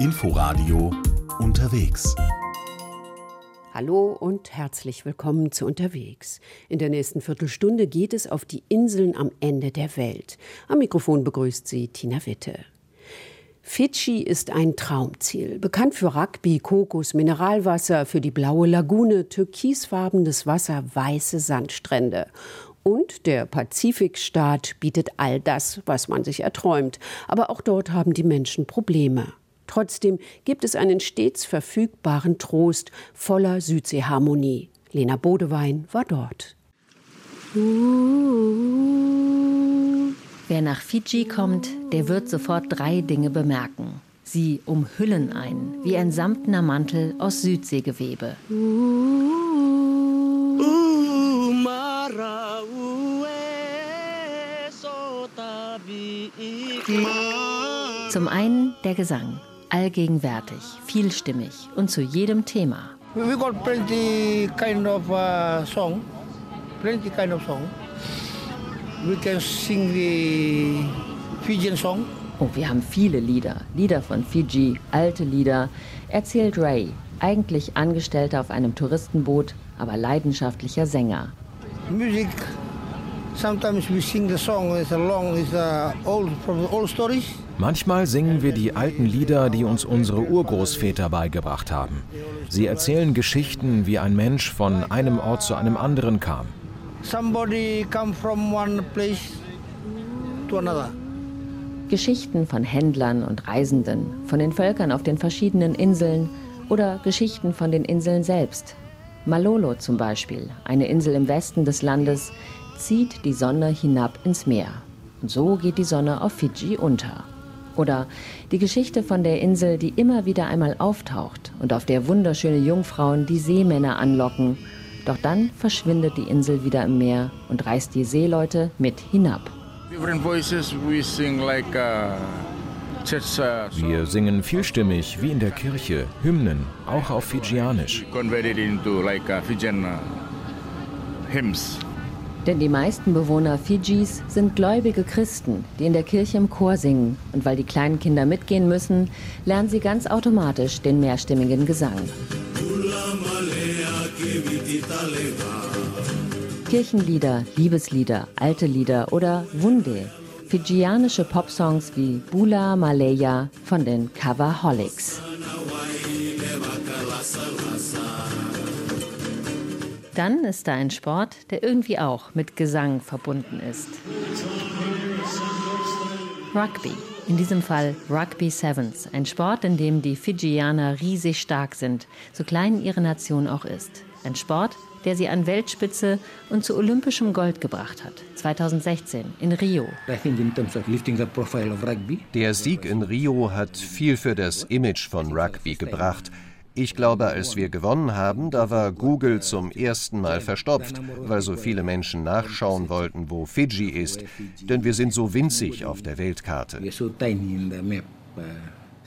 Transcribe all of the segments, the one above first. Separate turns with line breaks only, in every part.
Inforadio unterwegs.
Hallo und herzlich willkommen zu Unterwegs. In der nächsten Viertelstunde geht es auf die Inseln am Ende der Welt. Am Mikrofon begrüßt sie Tina Witte. Fidschi ist ein Traumziel. Bekannt für Rugby, Kokos, Mineralwasser, für die blaue Lagune, türkisfarbenes Wasser, weiße Sandstrände. Und der Pazifikstaat bietet all das, was man sich erträumt. Aber auch dort haben die Menschen Probleme. Trotzdem gibt es einen stets verfügbaren Trost voller Südseeharmonie. Lena Bodewein war dort.
Wer nach Fidschi kommt, der wird sofort drei Dinge bemerken. Sie umhüllen ein, wie ein samtner Mantel aus Südseegewebe. Zum einen der Gesang, allgegenwärtig, vielstimmig und zu jedem Thema.
We got plenty kind of uh, song, plenty kind of song. We can sing the Fijian song.
Oh, wir haben viele Lieder, Lieder von Fiji, alte Lieder, erzählt Ray, eigentlich Angestellter auf einem Touristenboot, aber leidenschaftlicher Sänger.
Music, sometimes we sing the song, it's a long, it's a old, from old stories.
Manchmal singen wir die alten Lieder, die uns unsere Urgroßväter beigebracht haben. Sie erzählen Geschichten, wie ein Mensch von einem Ort zu einem anderen kam.
Somebody come from one place to another.
Geschichten von Händlern und Reisenden, von den Völkern auf den verschiedenen Inseln oder Geschichten von den Inseln selbst. Malolo zum Beispiel, eine Insel im Westen des Landes, zieht die Sonne hinab ins Meer. Und so geht die Sonne auf Fidschi unter. Oder die Geschichte von der Insel, die immer wieder einmal auftaucht und auf der wunderschöne Jungfrauen die Seemänner anlocken. Doch dann verschwindet die Insel wieder im Meer und reißt die Seeleute mit hinab.
Uh,
Wir singen vielstimmig, wie in der Kirche, Hymnen, auch auf Fidschianisch.
converted into like Fijian hymns.
Denn die meisten Bewohner Fidschis sind gläubige Christen, die in der Kirche im Chor singen. Und weil die kleinen Kinder mitgehen müssen, lernen sie ganz automatisch den mehrstimmigen Gesang. Kirchenlieder, Liebeslieder, alte Lieder oder Wunde. Fidschianische Popsongs wie Bula Malaya von den Coverholics. Dann ist da ein Sport, der irgendwie auch mit Gesang verbunden ist. Rugby. In diesem Fall Rugby Sevens, ein Sport, in dem die Fidschianer riesig stark sind, so klein ihre Nation auch ist. Ein Sport, der sie an Weltspitze und zu olympischem Gold gebracht hat. 2016 in Rio.
Der Sieg in Rio hat viel für das Image von Rugby gebracht. Ich glaube, als wir gewonnen haben, da war Google zum ersten Mal verstopft, weil so viele Menschen nachschauen wollten, wo Fidschi ist, denn wir sind so winzig auf der Weltkarte.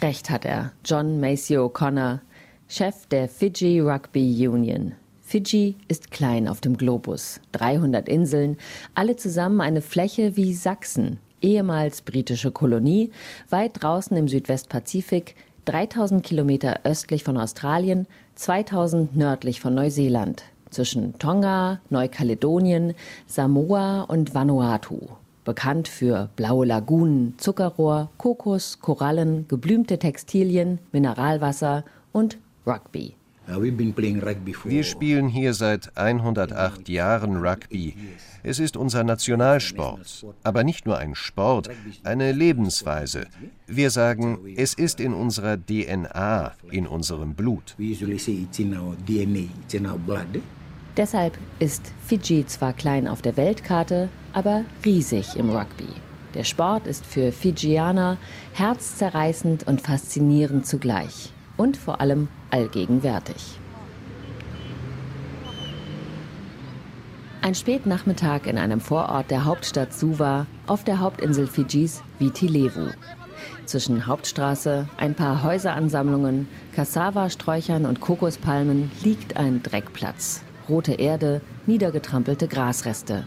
Recht hat er, John Macy O'Connor, Chef der Fiji Rugby Union. Fidschi ist klein auf dem Globus. 300 Inseln, alle zusammen eine Fläche wie Sachsen, ehemals britische Kolonie, weit draußen im Südwestpazifik, 3000 Kilometer östlich von Australien, 2000 nördlich von Neuseeland, zwischen Tonga, Neukaledonien, Samoa und Vanuatu. Bekannt für blaue Lagunen, Zuckerrohr, Kokos, Korallen, geblümte Textilien, Mineralwasser und Rugby.
Wir spielen hier seit 108 Jahren Rugby. Es ist unser Nationalsport, aber nicht nur ein Sport, eine Lebensweise. Wir sagen, es ist in unserer DNA, in unserem Blut.
Deshalb ist Fidschi zwar klein auf der Weltkarte, aber riesig im Rugby. Der Sport ist für Fidschianer herzzerreißend und faszinierend zugleich. Und vor allem allgegenwärtig. Ein Spätnachmittag in einem Vorort der Hauptstadt Suva auf der Hauptinsel Fidschis Viti Levu. Zwischen Hauptstraße, ein paar Häuseransammlungen, Cassava-Sträuchern und Kokospalmen liegt ein Dreckplatz. Rote Erde, niedergetrampelte Grasreste.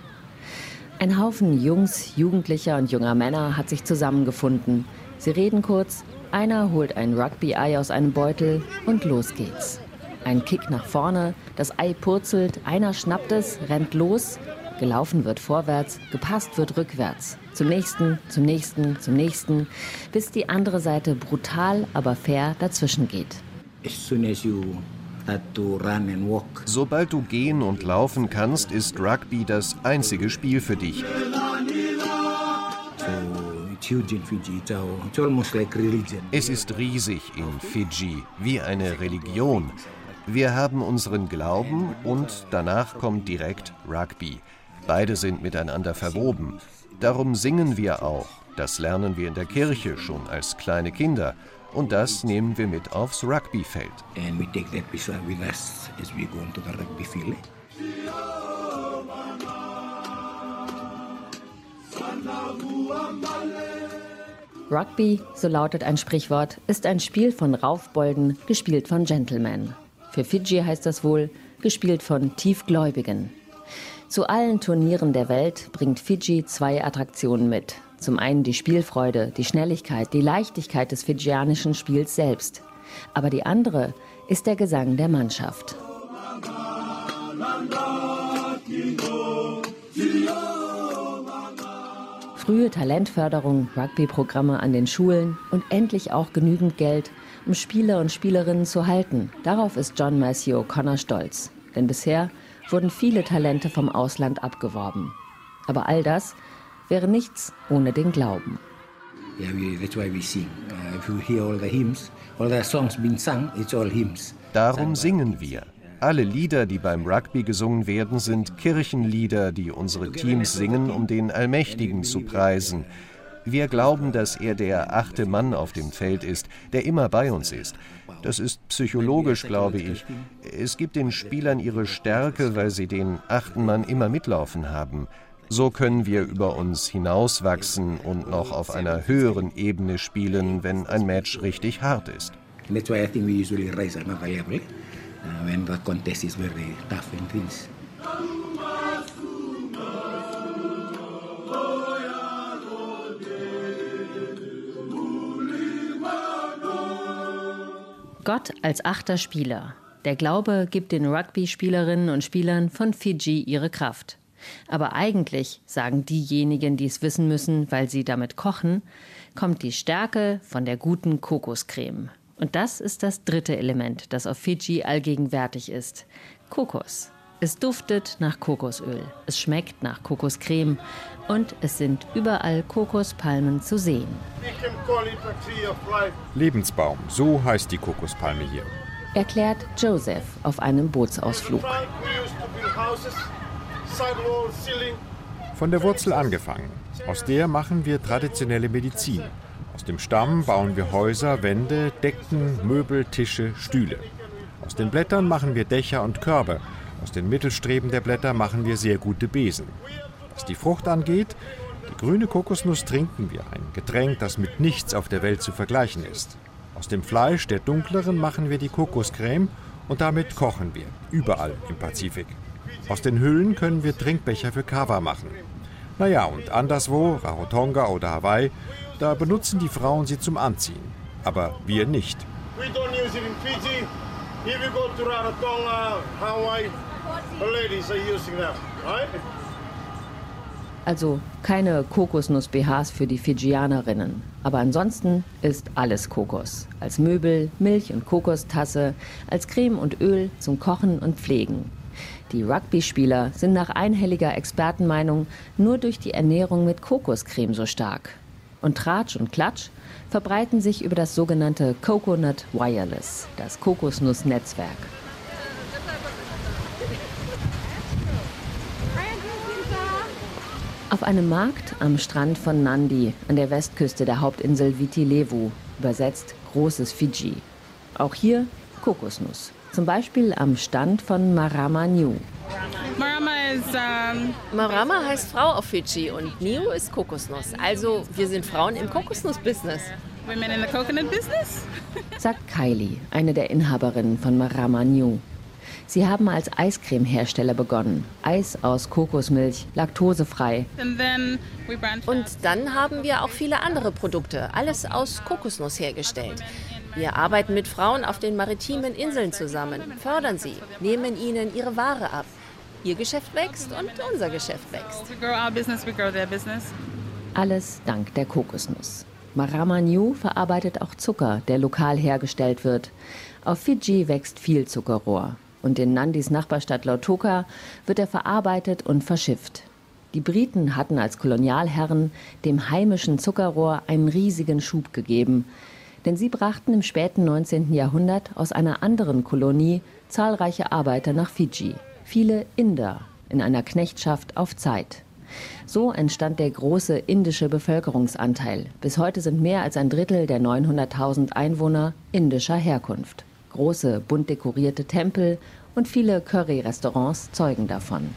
Ein Haufen Jungs, Jugendlicher und junger Männer hat sich zusammengefunden. Sie reden kurz, Einer holt ein Rugby-Ei aus einem Beutel und los geht's. Ein Kick nach vorne, das Ei purzelt, einer schnappt es, rennt los, gelaufen wird vorwärts, gepasst wird rückwärts. Zum nächsten, zum nächsten, zum nächsten, bis die andere Seite brutal, aber fair dazwischen geht.
As soon as you start to run and walk,
Sobald du gehen und laufen kannst, ist Rugby das einzige Spiel für dich. Es ist riesig in Fidschi, wie eine Religion. Wir haben unseren Glauben und danach kommt direkt Rugby. Beide sind miteinander verwoben. Darum singen wir auch. Das lernen wir in der Kirche schon als kleine Kinder. Und das nehmen wir mit aufs Rugbyfeld.
And rugby
so lautet ein Sprichwort, ist ein Spiel von Raufbolden, gespielt von Gentlemen. Für Fidschi heißt das wohl, gespielt von Tiefgläubigen. Zu allen Turnieren der Welt bringt Fidschi zwei Attraktionen mit. Zum einen die Spielfreude, die Schnelligkeit, die Leichtigkeit des fidschianischen Spiels selbst. Aber die andere ist der Gesang der Mannschaft. Frühe Talentförderung, Rugby-Programme an den Schulen und endlich auch genügend Geld, um Spieler und Spielerinnen zu halten. Darauf ist John Matthew O'Connor stolz. Denn bisher wurden viele Talente vom Ausland abgeworben. Aber all das wäre nichts ohne den Glauben.
Yeah, we, that's why we sing. Uh, if you hear all the hymns, all the songs being sung, it's all hymns.
Darum singen wir. Alle Lieder, die beim Rugby gesungen werden, sind Kirchenlieder, die unsere Teams singen, um den Allmächtigen zu preisen. Wir glauben, dass er der achte Mann auf dem Feld ist, der immer bei uns ist. Das ist psychologisch, glaube ich. Es gibt den Spielern ihre Stärke, weil sie den achten Mann immer mitlaufen haben. So können wir über uns hinauswachsen und noch auf einer höheren Ebene spielen, wenn ein Match richtig hart ist.
And that's why I think we usually rise another level uh, when the contest is very tough and things.
Gott als achter Spieler. Der Glaube gibt den Rugby-Spielerinnen und Spielern von Fidschi ihre Kraft. Aber eigentlich, sagen diejenigen, die es wissen müssen, weil sie damit kochen, kommt die Stärke von der guten Kokoscreme. Und das ist das dritte Element, das auf Fidschi allgegenwärtig ist. Kokos. Es duftet nach Kokosöl, es schmeckt nach Kokoscreme und es sind überall Kokospalmen zu sehen.
Lebensbaum, so heißt die Kokospalme hier.
Erklärt Joseph auf einem Bootsausflug.
Von der Wurzel angefangen. Aus der machen wir traditionelle Medizin. Aus dem Stamm bauen wir Häuser, Wände, Decken, Möbel, Tische, Stühle. Aus den Blättern machen wir Dächer und Körbe. Aus den Mittelstreben der Blätter machen wir sehr gute Besen. Was die Frucht angeht, die grüne Kokosnuss trinken wir, ein Getränk, das mit nichts auf der Welt zu vergleichen ist. Aus dem Fleisch der dunkleren machen wir die Kokoscreme und damit kochen wir, überall im Pazifik. Aus den Hüllen können wir Trinkbecher für Kava machen. Naja, und anderswo, Rarotonga oder Hawaii, da benutzen die Frauen sie zum Anziehen. Aber wir nicht.
We don't use it in Fiji. If you go to Rarotonga, Hawaii, the ladies are using them, right?
Also keine Kokosnuss-BHs für die Fidschianerinnen. Aber ansonsten ist alles Kokos. Als Möbel, Milch und Kokostasse, als Creme und Öl zum Kochen und Pflegen. Die Rugby-Spieler sind nach einhelliger Expertenmeinung nur durch die Ernährung mit Kokoscreme so stark. Und Tratsch und Klatsch verbreiten sich über das sogenannte Coconut Wireless, das Kokosnussnetzwerk. Auf einem Markt am Strand von Nandi an der Westküste der Hauptinsel Viti Levu, übersetzt großes Fidschi. Auch hier Kokosnuss. Zum Beispiel am Stand von Marama New.
Marama
Marama heißt Frau auf Fidschi und Niu ist Kokosnuss. Also wir sind Frauen im Kokosnuss-Business.
women in the coconut business.
sagt Kylie, eine der Inhaberinnen von Marama New. Sie haben als Eiscremehersteller begonnen. Eis aus Kokosmilch, laktosefrei.
Und dann haben wir auch viele andere Produkte, alles aus Kokosnuss hergestellt. Wir arbeiten mit Frauen auf den maritimen Inseln zusammen, fördern sie, nehmen ihnen ihre Ware ab. Ihr Geschäft wächst und unser Geschäft wächst.
Alles dank der Kokosnuss. Marama New verarbeitet auch Zucker, der lokal hergestellt wird. Auf Fiji wächst viel Zuckerrohr. Und in Nandis Nachbarstadt Lautoka wird er verarbeitet und verschifft. Die Briten hatten als Kolonialherren dem heimischen Zuckerrohr einen riesigen Schub gegeben. Denn sie brachten im späten 19. Jahrhundert aus einer anderen Kolonie zahlreiche Arbeiter nach Fiji. Viele Inder in einer Knechtschaft auf Zeit. So entstand der große indische Bevölkerungsanteil. Bis heute sind mehr als ein Drittel der 900.000 Einwohner indischer Herkunft. Große, bunt dekorierte Tempel und viele Curry-Restaurants zeugen davon.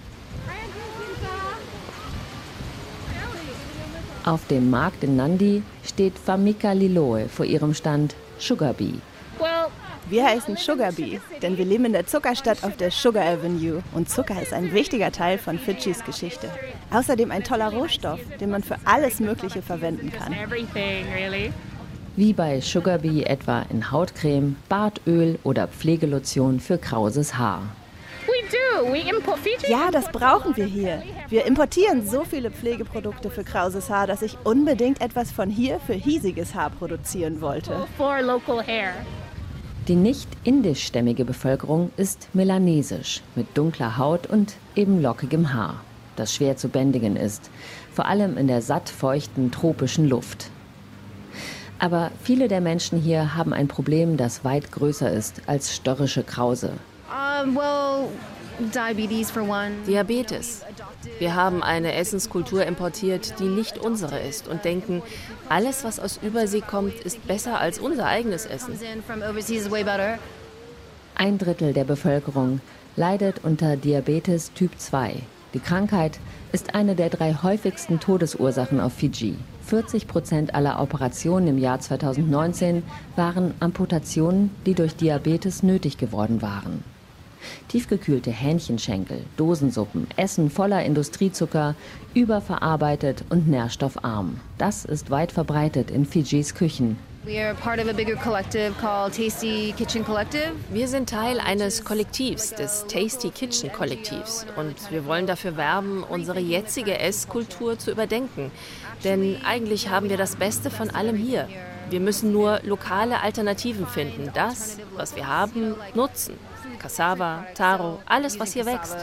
Auf dem Markt in Nandi steht Famika Liloe vor ihrem Stand Sugar Bee.
Wir heißen Sugar Bee, denn wir leben in der Zuckerstadt auf der Sugar Avenue und Zucker ist ein wichtiger Teil von Fidschis Geschichte. Außerdem ein toller Rohstoff, den man für alles Mögliche verwenden kann.
Wie bei Sugar Bee etwa in Hautcreme, Bartöl oder Pflegelotion für krauses Haar.
Ja, das brauchen wir hier. Wir importieren so viele Pflegeprodukte für krauses Haar, dass ich unbedingt etwas von hier für hiesiges Haar produzieren wollte.
Die nicht indischstämmige Bevölkerung ist melanesisch, mit dunkler Haut und eben lockigem Haar, das schwer zu bändigen ist, vor allem in der satt feuchten tropischen Luft. Aber viele der Menschen hier haben ein Problem, das weit größer ist als störrische Krause.
Um, well, Diabetes. Wir haben eine Essenskultur importiert, die nicht unsere ist und denken, alles, was aus Übersee kommt, ist besser als unser eigenes Essen.
Ein Drittel der Bevölkerung leidet unter Diabetes Typ 2. Die Krankheit ist eine der drei häufigsten Todesursachen auf Fiji. 40 Prozent aller Operationen im Jahr 2019 waren Amputationen, die durch Diabetes nötig geworden waren. Tiefgekühlte Hähnchenschenkel, Dosensuppen, Essen voller Industriezucker, überverarbeitet und nährstoffarm. Das ist weit verbreitet in Fijis Küchen.
Wir sind Teil eines Kollektivs, des Tasty Kitchen Kollektivs. Und wir wollen dafür werben, unsere jetzige Esskultur zu überdenken. Denn eigentlich haben wir das Beste von allem hier. Wir müssen nur lokale Alternativen finden, das, was wir haben, nutzen. Cassava, Taro, alles, was hier wächst.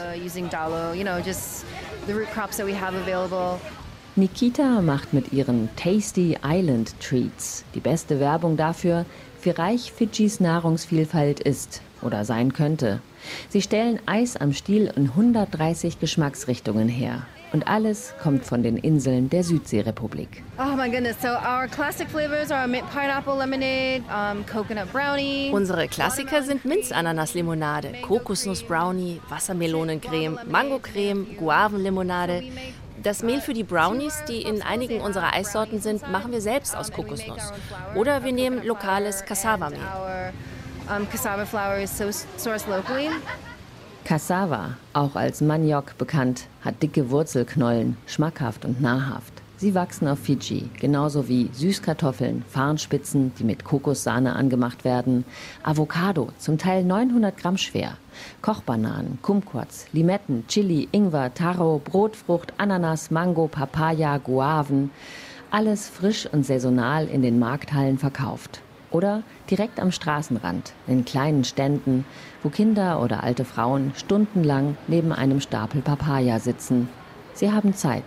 Nikita macht mit ihren Tasty Island Treats die beste Werbung dafür, wie reich Fidschis Nahrungsvielfalt ist oder sein könnte. Sie stellen Eis am Stiel in 130 Geschmacksrichtungen her. Und alles kommt von den Inseln der Südseerepublik.
Oh my goodness, so our classic flavors are mint pineapple lemonade, um, coconut brownie. Unsere Klassiker sind Minzananas-Limonade, Kokosnuss-Brownie, Wassermelonencreme, Mangocreme, Guavenlimonade. Das Mehl für die Brownies, die in einigen unserer Eissorten sind, machen wir selbst aus Kokosnuss. Oder wir nehmen lokales Cassava-Mehl. Cassava flour is sourced locally.
Cassava, auch als Maniok bekannt, hat dicke Wurzelknollen, schmackhaft und nahrhaft. Sie wachsen auf Fiji, genauso wie Süßkartoffeln, Farnspitzen, die mit Kokossahne angemacht werden, Avocado, zum Teil 900 Gramm schwer, Kochbananen, Kumquats, Limetten, Chili, Ingwer, Taro, Brotfrucht, Ananas, Mango, Papaya, Guaven, alles frisch und saisonal in den Markthallen verkauft oder direkt am Straßenrand, in kleinen Ständen, wo Kinder oder alte Frauen stundenlang neben einem Stapel Papaya sitzen. Sie haben Zeit,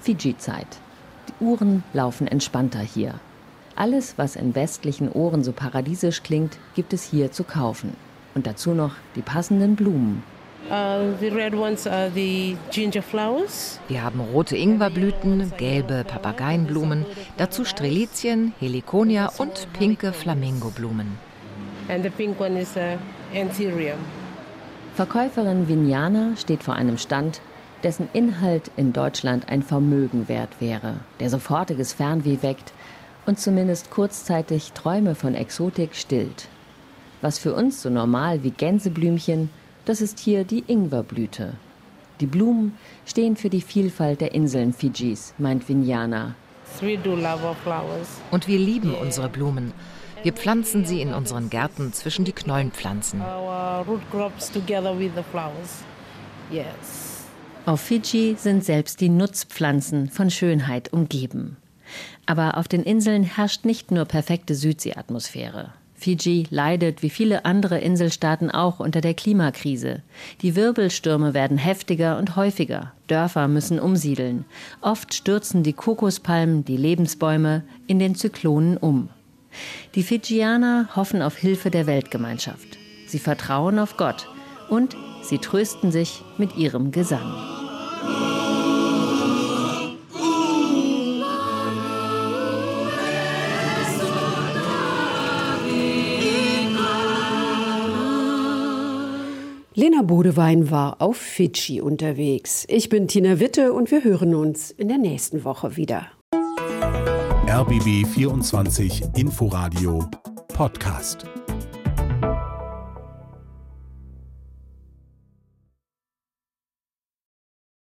Fiji-Zeit. Die Uhren laufen entspannter hier. Alles, was in westlichen Ohren so paradiesisch klingt, gibt es hier zu kaufen. Und dazu noch die passenden Blumen.
Uh,
Wir haben rote Ingwerblüten, gelbe Papageienblumen, dazu Strelizien, Heliconia und pinke Flamingoblumen.
Uh,
Verkäuferin Vignana steht vor einem Stand, dessen Inhalt in Deutschland ein Vermögen wert wäre, der sofortiges Fernweh weckt und zumindest kurzzeitig Träume von Exotik stillt. Was für uns so normal wie Gänseblümchen Das ist hier die Ingwerblüte. Die Blumen stehen für die Vielfalt der Inseln Fidschis, meint Vinyana.
Und wir lieben unsere Blumen. Wir pflanzen sie in unseren Gärten zwischen die Knollenpflanzen.
Auf Fidschi sind selbst die Nutzpflanzen von Schönheit umgeben. Aber auf den Inseln herrscht nicht nur perfekte Südseeatmosphäre. Fiji leidet wie viele andere Inselstaaten auch unter der Klimakrise. Die Wirbelstürme werden heftiger und häufiger. Dörfer müssen umsiedeln. Oft stürzen die Kokospalmen, die Lebensbäume, in den Zyklonen um. Die Fijianer hoffen auf Hilfe der Weltgemeinschaft. Sie vertrauen auf Gott und sie trösten sich mit ihrem Gesang.
Lena Bodewein war auf Fidschi unterwegs. Ich bin Tina Witte und wir hören uns in der nächsten Woche wieder.
RBB 24 Inforadio Podcast.